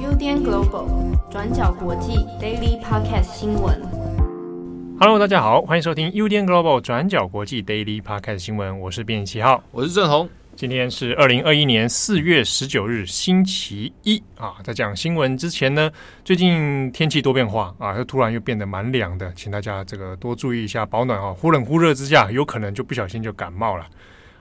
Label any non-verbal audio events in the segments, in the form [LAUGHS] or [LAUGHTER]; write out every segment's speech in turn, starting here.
UDN Global 转角国际 Daily Podcast 新闻。Hello，大家好，欢迎收听 UDN Global 转角国际 Daily Podcast 新闻。我是编辑七号，我是郑红。今天是二零二一年四月十九日，星期一啊。在讲新闻之前呢，最近天气多变化啊，又突然又变得蛮凉的，请大家这个多注意一下保暖啊。忽冷忽热之下，有可能就不小心就感冒了。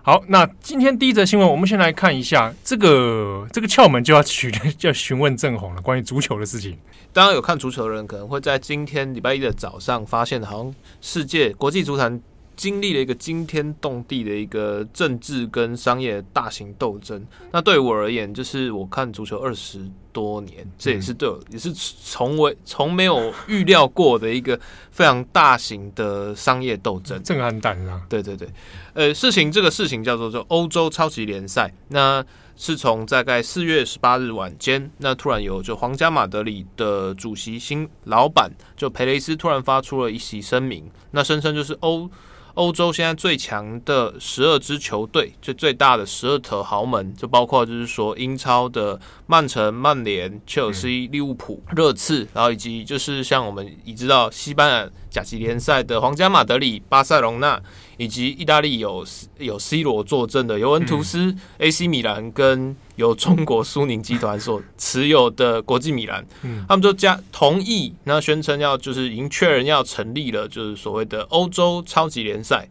好，那今天第一则新闻，我们先来看一下这个这个窍门就要取就 [LAUGHS] 要询问郑红了，关于足球的事情。当然有看足球的人可能会在今天礼拜一的早上发现，好像世界国际足坛。经历了一个惊天动地的一个政治跟商业大型斗争。那对我而言，就是我看足球二十多年，这也是对我也是从未从没有预料过的一个非常大型的商业斗争，震撼弹啊！对对对，呃，事情这个事情叫做就欧洲超级联赛，那是从大概四月十八日晚间，那突然有就皇家马德里的主席新老板就佩雷斯突然发出了一席声明，那声称就是欧。欧洲现在最强的十二支球队，就最大的十二头豪门，就包括就是说英超的曼城、曼联、切尔西、利物浦、热刺，然后以及就是像我们已知道西班牙甲级联赛的皇家马德里、巴塞隆纳。以及意大利有有 C 罗坐镇的尤文图斯、嗯、AC 米兰跟由中国苏宁集团所持有的国际米兰，嗯、他们就加同意，那宣称要就是已经确认要成立了，就是所谓的欧洲超级联赛。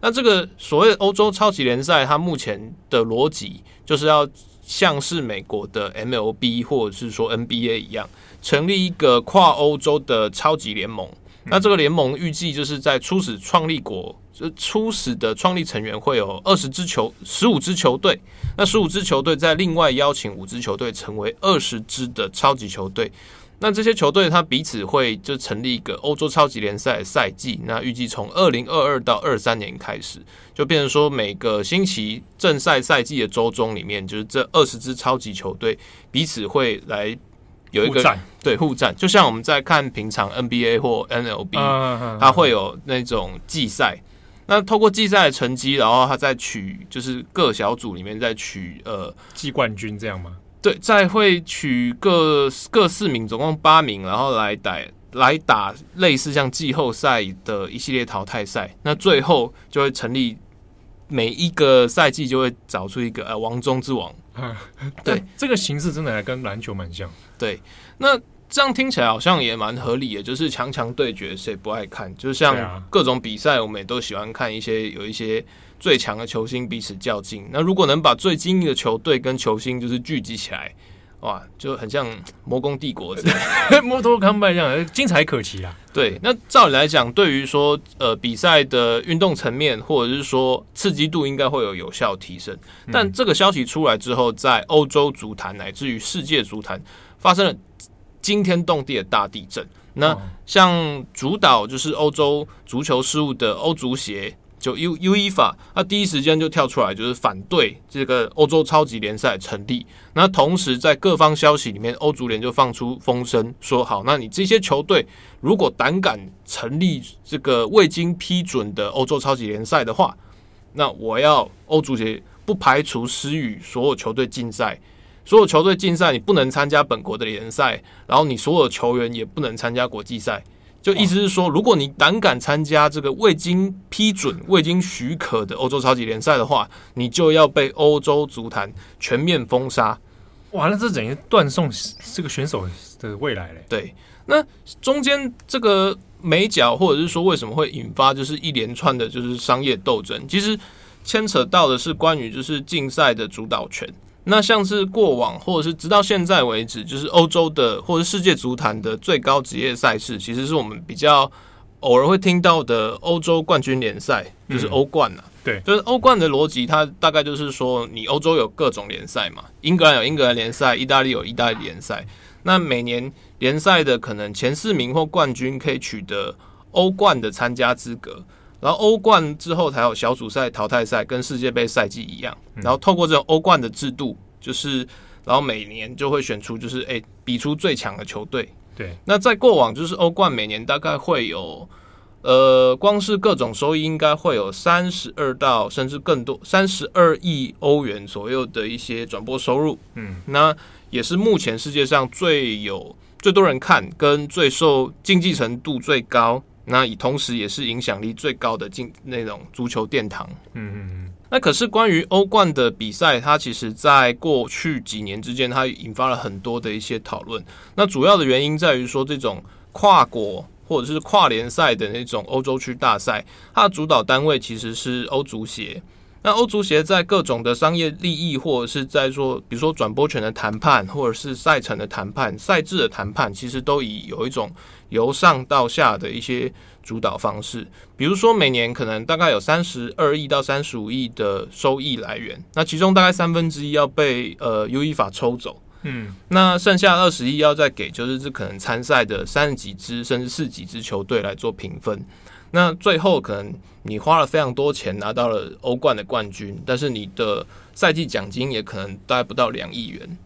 那这个所谓欧洲超级联赛，它目前的逻辑就是要像是美国的 MLB 或者是说 NBA 一样，成立一个跨欧洲的超级联盟。那这个联盟预计就是在初始创立国。初始的创立成员会有二十支球，十五支球队。那十五支球队再另外邀请五支球队，成为二十支的超级球队。那这些球队它彼此会就成立一个欧洲超级联赛赛季。那预计从二零二二到二三年开始，就变成说每个星期正赛赛季的周中里面，就是这二十支超级球队彼此会来有一个互战，对互战，就像我们在看平常 NBA 或 NLB，它会有那种季赛。那透过季赛的成绩，然后他再取，就是各小组里面再取呃季冠军这样吗？对，再会取各各四名，总共八名，然后来打来打类似像季后赛的一系列淘汰赛。那最后就会成立每一个赛季就会找出一个呃王中之王。[LAUGHS] 对，这个形式真的还跟篮球蛮像。对，那。这样听起来好像也蛮合理的，就是强强对决，谁不爱看？就像各种比赛，我们也都喜欢看一些有一些最强的球星彼此较劲。那如果能把最精英的球队跟球星就是聚集起来，哇，就很像魔宫帝国这样，摩托康拜这样，精彩可期啊！对，那照理来讲，对于说呃比赛的运动层面或者是说刺激度，应该会有有效提升。但这个消息出来之后，在欧洲足坛乃至于世界足坛发生了。惊天动地的大地震。那像主导就是欧洲足球事务的欧足协，就 U UEFA，他第一时间就跳出来，就是反对这个欧洲超级联赛成立。那同时在各方消息里面，欧足联就放出风声，说好，那你这些球队如果胆敢成立这个未经批准的欧洲超级联赛的话，那我要欧足协不排除施予所有球队禁赛。所有球队禁赛，你不能参加本国的联赛，然后你所有球员也不能参加国际赛。就意思是说，如果你胆敢参加这个未经批准、未经许可的欧洲超级联赛的话，你就要被欧洲足坛全面封杀。哇，那这等于断送这个选手的未来嘞。对，那中间这个美角，或者是说为什么会引发就是一连串的就是商业斗争，其实牵扯到的是关于就是竞赛的主导权。那像是过往，或者是直到现在为止，就是欧洲的或者世界足坛的最高职业赛事，其实是我们比较偶尔会听到的欧洲冠军联赛，就是欧冠啊。对，就是欧冠的逻辑，它大概就是说，你欧洲有各种联赛嘛，英格兰有英格兰联赛，意大利有意大利联赛。那每年联赛的可能前四名或冠军可以取得欧冠的参加资格。然后欧冠之后才有小组赛、淘汰赛，跟世界杯赛季一样。然后透过这种欧冠的制度，就是然后每年就会选出，就是诶比出最强的球队。对。那在过往，就是欧冠每年大概会有呃，光是各种收益应该会有三十二到甚至更多三十二亿欧元左右的一些转播收入。嗯，那也是目前世界上最有最多人看跟最受竞技程度最高，那以同时也是影响力最高的进那种足球殿堂。嗯嗯嗯。那可是关于欧冠的比赛，它其实在过去几年之间，它引发了很多的一些讨论。那主要的原因在于说，这种跨国或者是跨联赛的那种欧洲区大赛，它的主导单位其实是欧足协。那欧足协在各种的商业利益，或者是在说，比如说转播权的谈判，或者是赛程的谈判、赛制的谈判，其实都以有一种由上到下的一些。主导方式，比如说每年可能大概有三十二亿到三十五亿的收益来源，那其中大概三分之一要被呃 UEFA 抽走，嗯，那剩下二十亿要再给，就是这可能参赛的三十几支甚至四几支球队来做评分。那最后可能你花了非常多钱拿到了欧冠的冠军，但是你的赛季奖金也可能大概不到两亿元。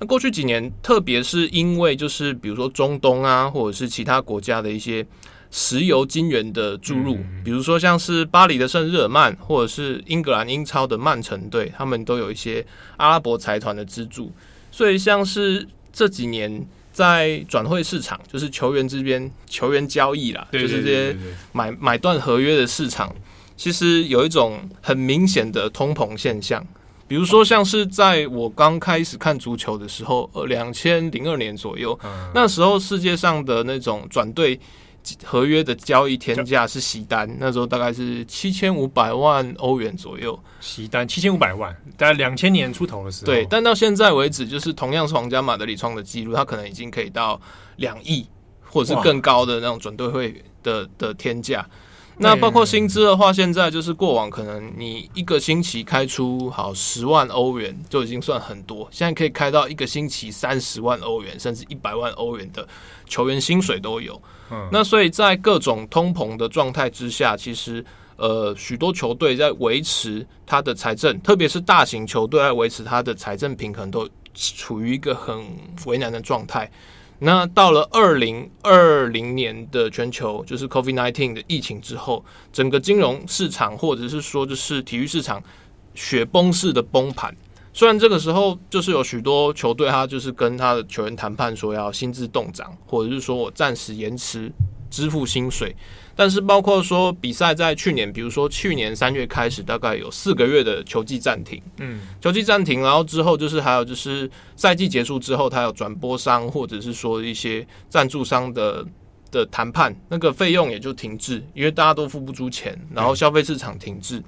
那过去几年，特别是因为就是比如说中东啊，或者是其他国家的一些。石油金源的注入，比如说像是巴黎的圣日耳曼，或者是英格兰英超的曼城队，他们都有一些阿拉伯财团的资助，所以像是这几年在转会市场，就是球员这边球员交易啦，就是这些买买断合约的市场，其实有一种很明显的通膨现象。比如说像是在我刚开始看足球的时候，呃，两千零二年左右，那时候世界上的那种转队。合约的交易天价是席丹，那时候大概是七千五百万欧元左右。席丹七千五百万，大概两千年出头的时候。对，但到现在为止，就是同样是皇家马德里创的记录，他可能已经可以到两亿，或者是更高的那种转队会的的天价。那包括薪资的话，现在就是过往可能你一个星期开出好十万欧元就已经算很多，现在可以开到一个星期三十万欧元，甚至一百万欧元的球员薪水都有。嗯，那所以在各种通膨的状态之下，其实呃许多球队在维持它的财政，特别是大型球队在维持它的财政平衡，都处于一个很为难的状态。那到了二零二零年的全球就是 COVID-19 的疫情之后，整个金融市场或者是说就是体育市场雪崩式的崩盘。虽然这个时候就是有许多球队，他就是跟他的球员谈判说要薪资冻涨，或者是说我暂时延迟支付薪水，但是包括说比赛在去年，比如说去年三月开始，大概有四个月的球季暂停，嗯，球季暂停，然后之后就是还有就是赛季结束之后，他有转播商或者是说一些赞助商的的谈判，那个费用也就停滞，因为大家都付不出钱，然后消费市场停滞，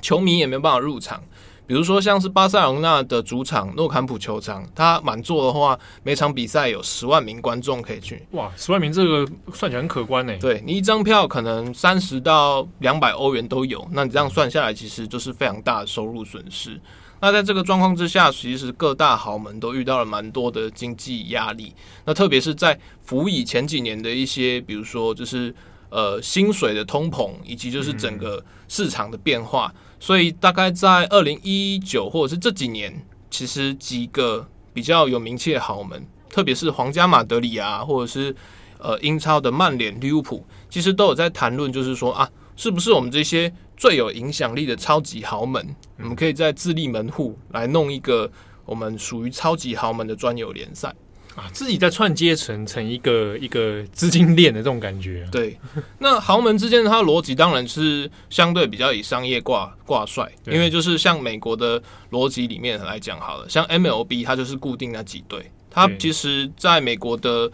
球迷也没办法入场。比如说，像是巴塞罗那的主场诺坎普球场，它满座的话，每场比赛有十万名观众可以去。哇，十万名这个算起来很可观呢。对，你一张票可能三十到两百欧元都有，那你这样算下来，其实就是非常大的收入损失。那在这个状况之下，其实各大豪门都遇到了蛮多的经济压力。那特别是在辅以前几年的一些，比如说就是呃薪水的通膨，以及就是整个市场的变化。嗯所以大概在二零一九或者是这几年，其实几个比较有名气的豪门，特别是皇家马德里啊，或者是呃英超的曼联、利物浦，其实都有在谈论，就是说啊，是不是我们这些最有影响力的超级豪门，我们可以在自立门户来弄一个我们属于超级豪门的专有联赛。啊，自己在串接成成一个一个资金链的这种感觉。对，那豪门之间的它的逻辑当然是相对比较以商业挂挂帅，因为就是像美国的逻辑里面来讲好了，像 MLB 它就是固定那几队，它其实在美国的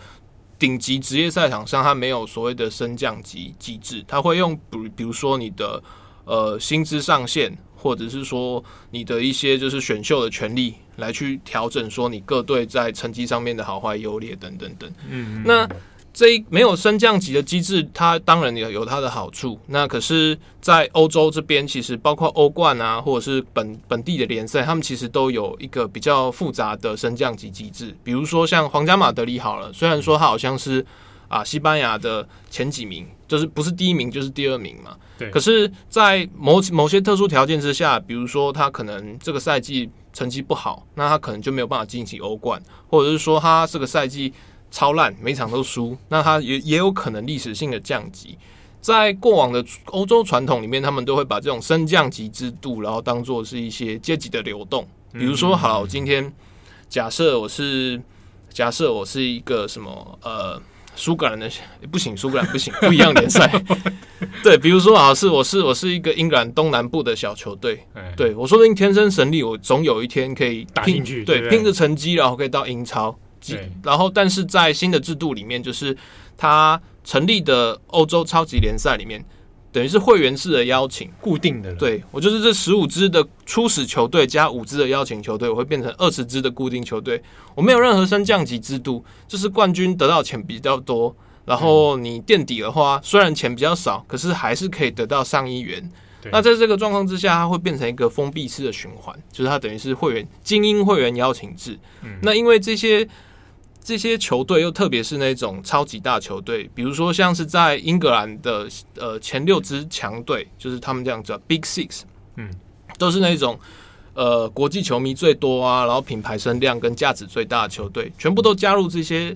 顶级职业赛场上，它没有所谓的升降级机制，它会用比比如说你的呃薪资上限。或者是说你的一些就是选秀的权利来去调整，说你各队在成绩上面的好坏优劣等等等。嗯，那这一没有升降级的机制，它当然也有它的好处。那可是，在欧洲这边，其实包括欧冠啊，或者是本本地的联赛，他们其实都有一个比较复杂的升降级机制。比如说像皇家马德里好了，虽然说它好像是啊西班牙的前几名，就是不是第一名就是第二名嘛。对，可是，在某某些特殊条件之下，比如说他可能这个赛季成绩不好，那他可能就没有办法晋级欧冠，或者是说他这个赛季超烂，每场都输，那他也也有可能历史性的降级。在过往的欧洲传统里面，他们都会把这种升降级制度，然后当做是一些阶级的流动。比如说，好，今天假设我是假设我是一个什么呃。苏格兰的不行，苏格兰不行，[LAUGHS] 不一样联赛。[LAUGHS] 对，比如说啊，是我是我是一个英格兰东南部的小球队，对我说不定天生神力，我总有一天可以打进去，对，拼着成绩，然后可以到英超。然后，但是在新的制度里面，就是他成立的欧洲超级联赛里面。等于是会员制的邀请，固定的。对，我就是这十五支的初始球队加五支的邀请球队，我会变成二十支的固定球队。我没有任何升降级制度，就是冠军得到钱比较多，然后你垫底的话，虽然钱比较少，可是还是可以得到上亿元。那在这个状况之下，它会变成一个封闭式的循环，就是它等于是会员精英会员邀请制。那因为这些。这些球队又特别是那种超级大球队，比如说像是在英格兰的呃前六支强队，就是他们这样叫 Big Six，嗯，都是那种呃国际球迷最多啊，然后品牌声量跟价值最大的球队，全部都加入这些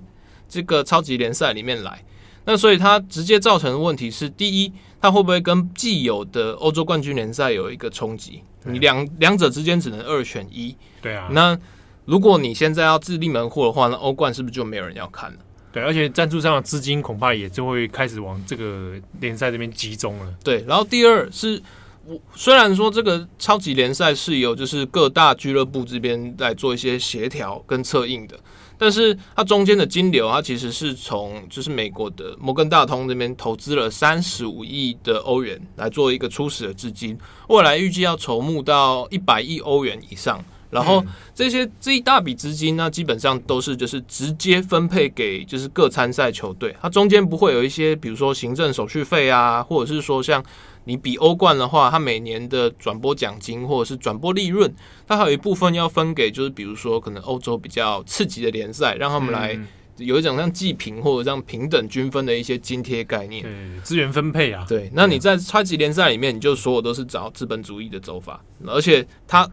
这个超级联赛里面来。那所以它直接造成的问题是，第一，它会不会跟既有的欧洲冠军联赛有一个冲击？你两两者之间只能二选一。对啊，那。如果你现在要自立门户的话，那欧冠是不是就没有人要看了？对，而且赞助商的资金恐怕也就会开始往这个联赛这边集中了。对，然后第二是，我虽然说这个超级联赛是由就是各大俱乐部这边来做一些协调跟策应的，但是它中间的金流，它其实是从就是美国的摩根大通这边投资了三十五亿的欧元来做一个初始的资金，未来预计要筹募到一百亿欧元以上。然后这些这一大笔资金呢，基本上都是就是直接分配给就是各参赛球队，它中间不会有一些比如说行政手续费啊，或者是说像你比欧冠的话，它每年的转播奖金或者是转播利润，它还有一部分要分给就是比如说可能欧洲比较刺激的联赛，让他们来有一种像计平或者这样平等均分的一些津贴概念，资源分配啊。对，那你在超级联赛里面，你就所有都是找资本主义的走法，而且它。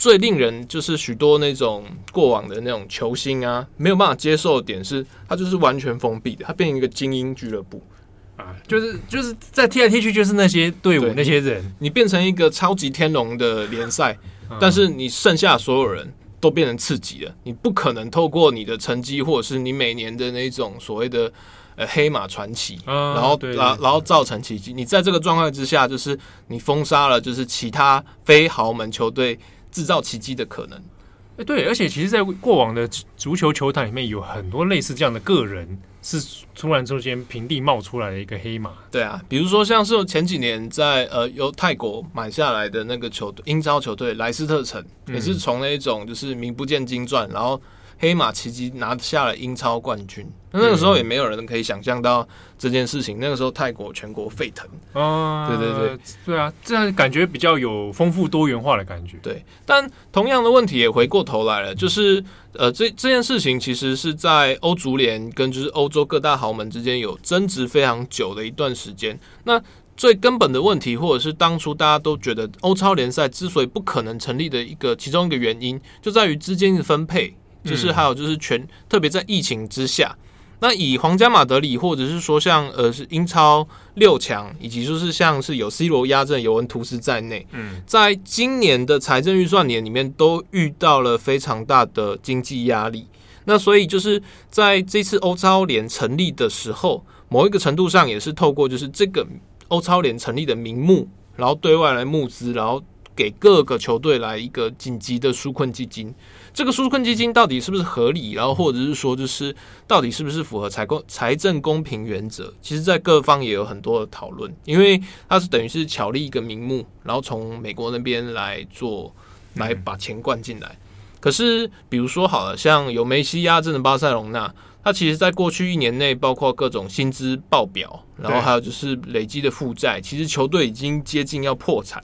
最令人就是许多那种过往的那种球星啊，没有办法接受的点是，他就是完全封闭的，他变成一个精英俱乐部啊，就是就是在踢来踢去就是那些队伍那些人，你变成一个超级天龙的联赛，但是你剩下所有人都变成次级了，你不可能透过你的成绩或者是你每年的那种所谓的呃黑马传奇，然后然然后造成奇迹。你在这个状态之下，就是你封杀了就是其他非豪门球队。制造奇迹的可能，哎，对，而且其实，在过往的足球球坛里面，有很多类似这样的个人，是突然之间平地冒出来的一个黑马。对啊，比如说像是前几年在呃由泰国买下来的那个球队，英超球队莱斯特城，也是从那一种就是名不见经传，然后。黑马奇迹拿下了英超冠军，那那个时候也没有人可以想象到这件事情。那个时候泰国全国沸腾，啊，对对对，对啊，这样感觉比较有丰富多元化的感觉。对，但同样的问题也回过头来了，就是呃，这这件事情其实是在欧足联跟就是欧洲各大豪门之间有争执非常久的一段时间。那最根本的问题，或者是当初大家都觉得欧超联赛之所以不可能成立的一个其中一个原因，就在于资金的分配。就是还有就是全特别在疫情之下，那以皇家马德里或者是说像呃是英超六强，以及就是像是有 C 罗压阵尤文图斯在内，嗯，在今年的财政预算年里面都遇到了非常大的经济压力。那所以就是在这次欧超联成立的时候，某一个程度上也是透过就是这个欧超联成立的名目，然后对外来募资，然后给各个球队来一个紧急的纾困基金。这个纾困基金到底是不是合理？然后或者是说，就是到底是不是符合财公财政公平原则？其实，在各方也有很多的讨论，因为它是等于是巧立一个名目，然后从美国那边来做，来把钱灌进来。可是，比如说好了，像有梅西压阵的巴塞隆纳，它其实在过去一年内，包括各种薪资报表，然后还有就是累积的负债，其实球队已经接近要破产。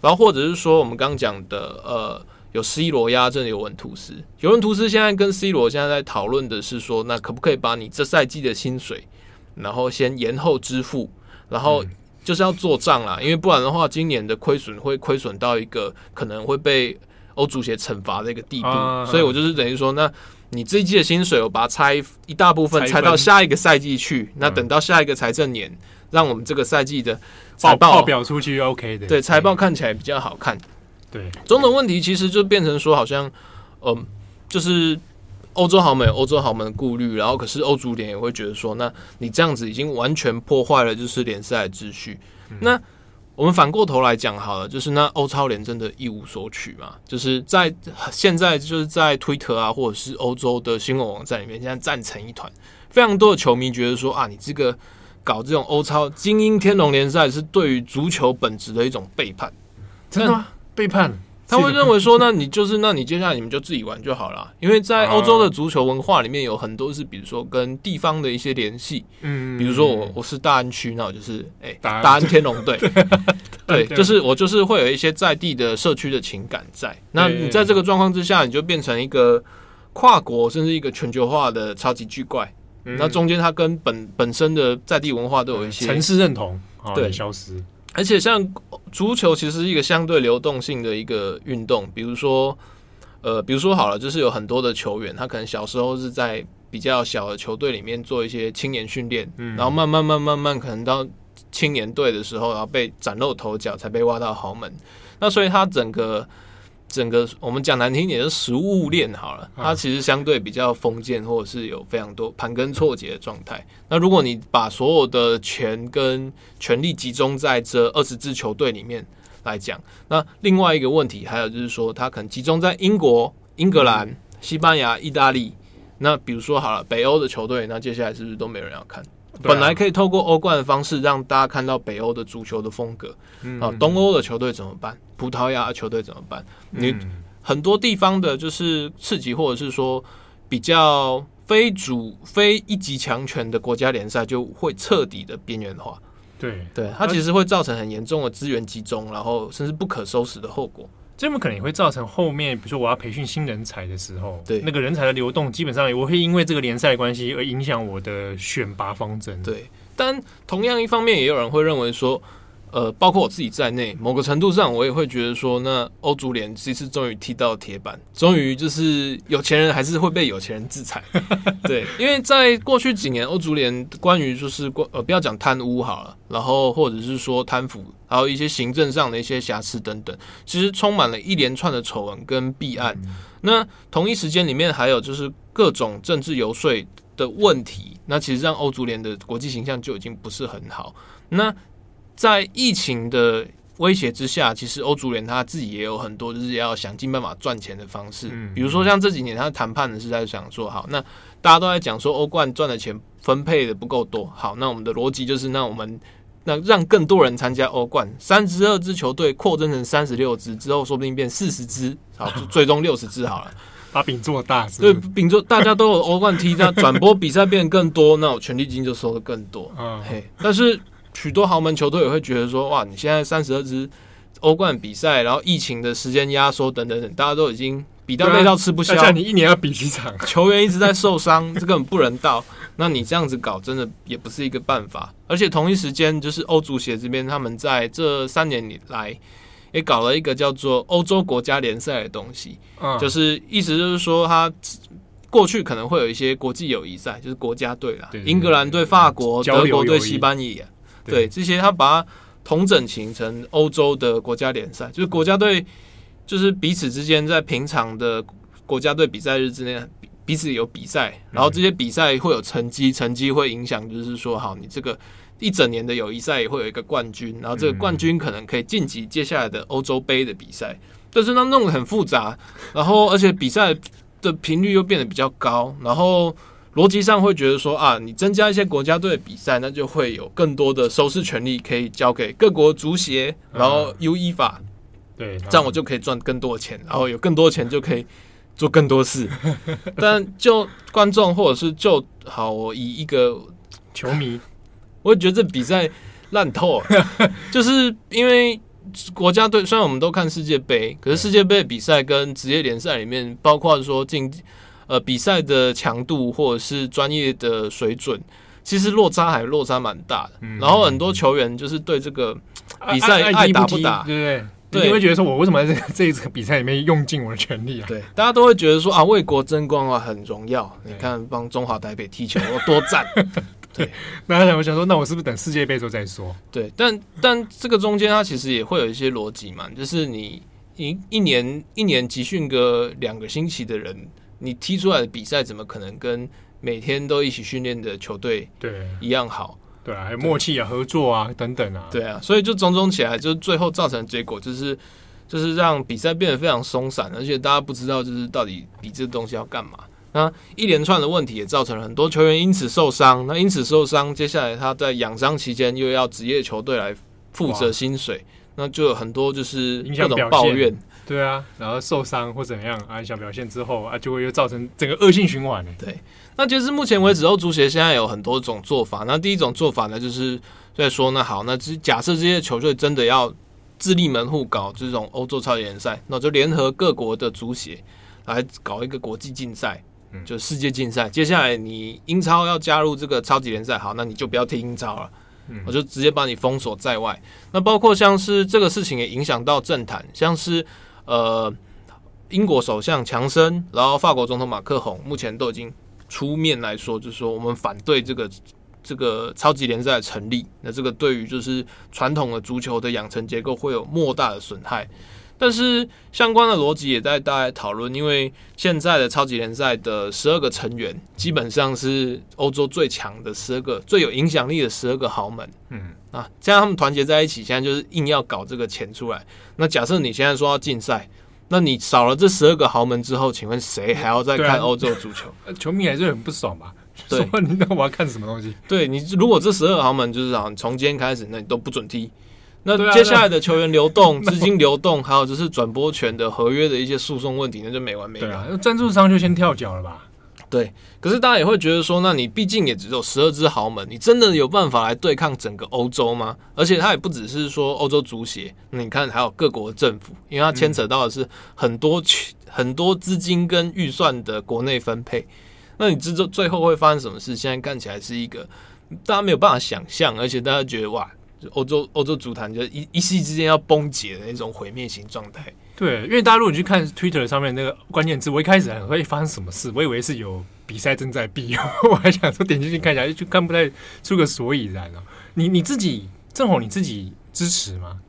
然后或者是说，我们刚刚讲的呃。有 C 罗压阵的尤文图斯，尤文图斯现在跟 C 罗现在在讨论的是说，那可不可以把你这赛季的薪水，然后先延后支付，然后就是要做账啦，因为不然的话，今年的亏损会亏损到一个可能会被欧足协惩罚的一个地步，所以我就是等于说，那你这一季的薪水，我把它拆一大部分拆到下一个赛季去，那等到下一个财政年。让我们这个赛季的财报报表出去 OK 的，对财报看起来比较好看。对，种种问题其实就变成说，好像嗯，就是欧洲豪门有欧洲豪门的顾虑，然后可是欧足联也会觉得说，那你这样子已经完全破坏了就是联赛的秩序。嗯、那我们反过头来讲好了，就是那欧超联真的一无所取嘛？就是在现在就是在推特啊，或者是欧洲的新闻网站里面，现在战成一团，非常多的球迷觉得说啊，你这个搞这种欧超精英天龙联赛是对于足球本质的一种背叛，真的吗？背叛？他会认为说，那你就是，那你接下来你们就自己玩就好了，因为在欧洲的足球文化里面有很多是，比如说跟地方的一些联系，嗯，比如说我我是大安区，那我就是哎、欸、大安天龙队，[LAUGHS] 对，就是我就是会有一些在地的社区的情感在。那你在这个状况之下，你就变成一个跨国甚至一个全球化的超级巨怪，那中间它跟本本身的在地文化都有一些城市认同对。消失。而且像足球其实是一个相对流动性的一个运动，比如说，呃，比如说好了，就是有很多的球员，他可能小时候是在比较小的球队里面做一些青年训练，然后慢慢慢慢慢，可能到青年队的时候，然后被崭露头角，才被挖到豪门。那所以他整个。整个我们讲难听点，是食物链好了，它其实相对比较封建，或者是有非常多盘根错节的状态。那如果你把所有的权跟权力集中在这二十支球队里面来讲，那另外一个问题还有就是说，它可能集中在英国、英格兰、西班牙、意大利。那比如说好了，北欧的球队，那接下来是不是都没有人要看？本来可以透过欧冠的方式让大家看到北欧的足球的风格，啊，东欧的球队怎么办？葡萄牙的球队怎么办？你很多地方的就是次级或者是说比较非主非一级强权的国家联赛就会彻底的边缘化。对对，它其实会造成很严重的资源集中，然后甚至不可收拾的后果。这么可能也会造成后面，比如说我要培训新人才的时候，对那个人才的流动，基本上我会因为这个联赛的关系而影响我的选拔方针。对，但同样一方面，也有人会认为说。呃，包括我自己在内，某个程度上，我也会觉得说，那欧足联这次终于踢到铁板，终于就是有钱人还是会被有钱人制裁。[LAUGHS] 对，因为在过去几年，欧足联关于就是关呃，不要讲贪污好了，然后或者是说贪腐，还有一些行政上的一些瑕疵等等，其实充满了一连串的丑闻跟弊案。嗯、那同一时间里面还有就是各种政治游说的问题，那其实让欧足联的国际形象就已经不是很好。那在疫情的威胁之下，其实欧足联他自己也有很多就是要想尽办法赚钱的方式。比如说像这几年他谈判的是在想说，好，那大家都在讲说欧冠赚的钱分配的不够多，好，那我们的逻辑就是，那我们那让更多人参加欧冠，三十二支球队扩增成三十六支之后，说不定变四十支，好，最终六十支好了，[LAUGHS] 把饼做大是是，对，饼做大家都有欧冠踢，那转播比赛变得更多，那我权利金就收的更多，[LAUGHS] 嗯，嘿，但是。许多豪门球队也会觉得说：“哇，你现在三十二支欧冠比赛，然后疫情的时间压缩等等等，大家都已经比到累到吃不消。像你一年要比几场，[LAUGHS] 球员一直在受伤，这根本不人道。那你这样子搞，真的也不是一个办法。而且同一时间，就是欧足协这边，他们在这三年里来也搞了一个叫做欧洲国家联赛的东西，就是意思就是说，他过去可能会有一些国际友谊赛，就是国家队啦，英格兰对法国，德国对西班牙。”对，这些他把它同整形成欧洲的国家联赛，就是国家队，就是彼此之间在平常的国家队比赛日之内彼此有比赛，然后这些比赛会有成绩，成绩会影响，就是说，好，你这个一整年的友谊赛也会有一个冠军，然后这个冠军可能可以晋级接下来的欧洲杯的比赛，但是它弄得很复杂，然后而且比赛的频率又变得比较高，然后。逻辑上会觉得说啊，你增加一些国家队的比赛，那就会有更多的收视权利可以交给各国足协，然后 UEFA，对，这样我就可以赚更多的钱，然后有更多钱就可以做更多事。[LAUGHS] 但就观众或者是就好，我以一个球迷，我也觉得这比赛烂透了，[LAUGHS] 就是因为国家队虽然我们都看世界杯，可是世界杯比赛跟职业联赛里面，包括说竞。呃，比赛的强度或者是专业的水准，其实落差还落差蛮大的。嗯、然后很多球员就是对这个比赛爱打不打，对不对？对，你会觉得说，我为什么在这个这一次比赛里面用尽我的全力啊？对，大家都会觉得说啊，为国争光啊，很荣耀。你看，帮中华台北踢球，我多赞。[LAUGHS] 对，那他想我想说，那我是不是等世界杯之后再说？对，但但这个中间它其实也会有一些逻辑嘛，就是你一一年一年集训个两个星期的人，你踢出来的比赛怎么可能跟每天都一起训练的球队对一样好？对啊，还有默契啊、合作啊等等啊。对啊，所以就种种起来，就最后造成的结果就是，就是让比赛变得非常松散，而且大家不知道就是到底比这东西要干嘛。那一连串的问题也造成了很多球员因此受伤。那因此受伤，接下来他在养伤期间又要职业球队来负责薪水，那就有很多就是各种抱怨。对啊，然后受伤或怎样啊，想表现之后啊，就会又造成整个恶性循环。对。那其实目前为止，欧足协现在有很多种做法。那第一种做法呢，就是在说，那好，那假设这些球队真的要自立门户搞这种欧洲超级联赛，那就联合各国的足协来搞一个国际竞赛，就世界竞赛。接下来你英超要加入这个超级联赛，好，那你就不要踢英超了，我就直接把你封锁在外。那包括像是这个事情也影响到政坛，像是呃英国首相强森，然后法国总统马克宏，目前都已经。出面来说，就是说我们反对这个这个超级联赛的成立。那这个对于就是传统的足球的养成结构会有莫大的损害。但是相关的逻辑也在大家讨论，因为现在的超级联赛的十二个成员基本上是欧洲最强的十二个最有影响力的十二个豪门。嗯啊，这样他们团结在一起，现在就是硬要搞这个钱出来。那假设你现在说要禁赛。那你少了这十二个豪门之后，请问谁还要再看欧洲足球？啊、[LAUGHS] 球迷还是很不爽吧？对，[LAUGHS] 那我要看什么东西？对你，如果这十二个豪门就是啊，从今天开始，那你都不准踢。那接下来的球员流动、资金流动，[LAUGHS] 还有就是转播权的合约的一些诉讼问题，那就没完没了。对啊，那赞助商就先跳脚了吧？对，可是大家也会觉得说，那你毕竟也只有十二支豪门，你真的有办法来对抗整个欧洲吗？而且它也不只是说欧洲足协，那你看还有各国政府，因为它牵扯到的是很多很多资金跟预算的国内分配。那你知道最后会发生什么事？现在看起来是一个大家没有办法想象，而且大家觉得哇，欧洲欧洲足坛就一一夕之间要崩解的那种毁灭型状态。对，因为大家如果去看 Twitter 上面那个关键字，我一开始很会发生什么事，我以为是有比赛正在比，[LAUGHS] 我还想说点进去看一下，就看不太出个所以然了。你你自己正好你自己支持吗？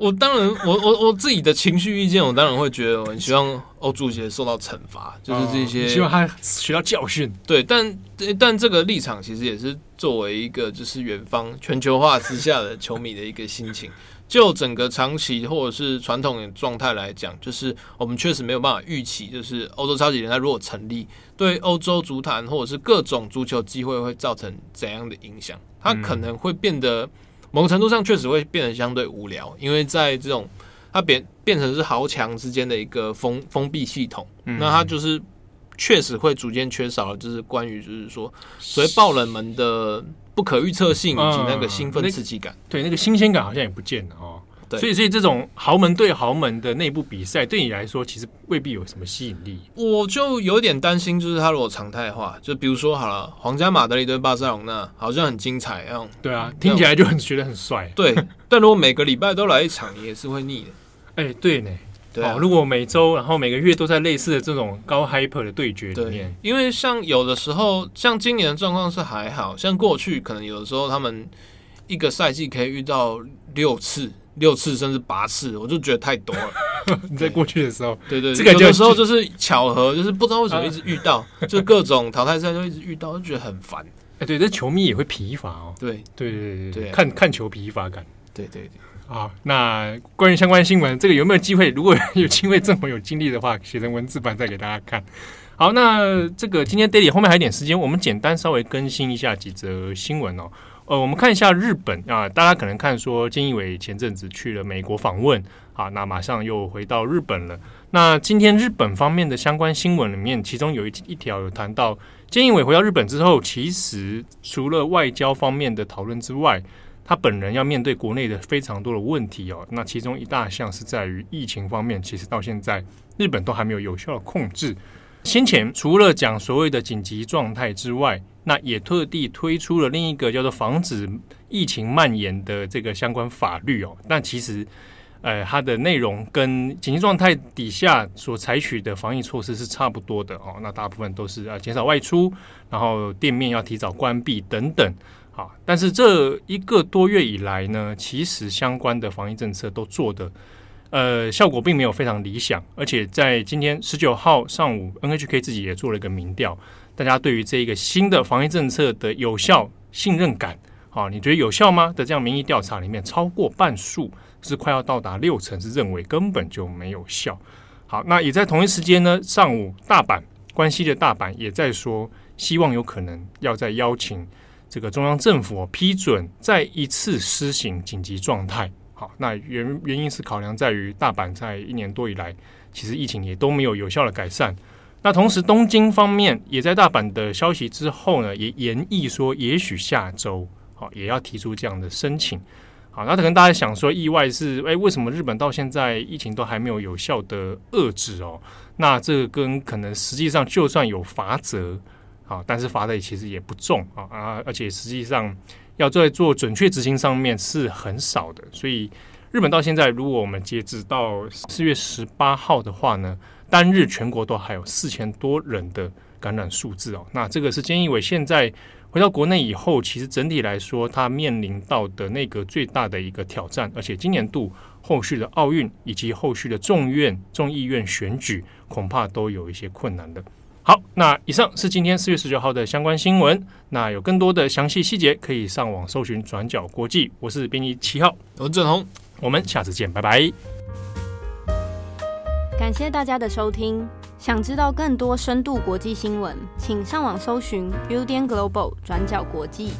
我当然，我我我自己的情绪意见，我当然会觉得我很希望欧足协受到惩罚，就是这些，哦、希望他学到教训。对，但但这个立场其实也是作为一个就是远方全球化之下的球迷的一个心情。就整个长期或者是传统的状态来讲，就是我们确实没有办法预期，就是欧洲超级联赛如果成立，对欧洲足坛或者是各种足球机会会造成怎样的影响？它可能会变得某个程度上确实会变得相对无聊，因为在这种它变变成是豪强之间的一个封封闭系统，那它就是确实会逐渐缺少了，就是关于就是说所谓爆冷门的。不可预测性以及那个兴奋刺激感，嗯、对那个新鲜感好像也不见了哦。对，所以所以这种豪门对豪门的内部比赛，对你来说其实未必有什么吸引力。我就有点担心，就是他如果常态化，就比如说好了，皇家马德里对巴塞隆那好像很精彩，这样对啊，听起来就很觉得很帅。[LAUGHS] 对，但如果每个礼拜都来一场，你也是会腻的。哎、欸，对呢。对、啊哦，如果每周然后每个月都在类似的这种高 hyper 的对决里面，因为像有的时候，像今年的状况是还好，像过去可能有的时候他们一个赛季可以遇到六次、六次甚至八次，我就觉得太多了。[LAUGHS] 你在过去的时候，对对，对，这个有的时候就是巧合，就是不知道为什么一直遇到，[LAUGHS] 就各种淘汰赛都一直遇到，就觉得很烦。哎，对，这球迷也会疲乏哦。对对对对对，看看球疲乏感。对对对。好，那关于相关新闻，这个有没有机会？如果有机会，正好有精力的话，写成文字版再给大家看。好，那这个今天 Daily 后面还有点时间，我们简单稍微更新一下几则新闻哦。呃，我们看一下日本啊，大家可能看说，菅义伟前阵子去了美国访问啊，那马上又回到日本了。那今天日本方面的相关新闻里面，其中有一一条有谈到，菅义伟回到日本之后，其实除了外交方面的讨论之外，他本人要面对国内的非常多的问题哦，那其中一大项是在于疫情方面，其实到现在日本都还没有有效的控制。先前除了讲所谓的紧急状态之外，那也特地推出了另一个叫做防止疫情蔓延的这个相关法律哦。那其实呃，它的内容跟紧急状态底下所采取的防疫措施是差不多的哦。那大部分都是啊，减少外出，然后店面要提早关闭等等。好，但是这一个多月以来呢，其实相关的防疫政策都做的呃效果并没有非常理想。而且在今天十九号上午，NHK 自己也做了一个民调，大家对于这一个新的防疫政策的有效信任感，好，你觉得有效吗？的这样民意调查里面，超过半数。是快要到达六成，是认为根本就没有效。好，那也在同一时间呢，上午大阪关西的大阪也在说，希望有可能要再邀请这个中央政府批准再一次施行紧急状态。好，那原原因是考量在于大阪在一年多以来，其实疫情也都没有有效的改善。那同时东京方面也在大阪的消息之后呢，也研议说，也许下周好也要提出这样的申请。好，那可能大家想说，意外是，诶，为什么日本到现在疫情都还没有有效的遏制哦？那这个跟可能实际上就算有罚则，啊，但是罚的其实也不重啊啊，而且实际上要在做准确执行上面是很少的。所以日本到现在，如果我们截止到四月十八号的话呢，单日全国都还有四千多人的感染数字哦。那这个是菅义伟现在。回到国内以后，其实整体来说，他面临到的那个最大的一个挑战，而且今年度后续的奥运以及后续的众院、众议院选举，恐怕都有一些困难的。好，那以上是今天四月十九号的相关新闻。那有更多的详细细节，可以上网搜寻“转角国际”。我是编辑七号，我是郑红，我们下次见，拜拜。感谢大家的收听。想知道更多深度国际新闻，请上网搜寻 Udan Global 转角国际。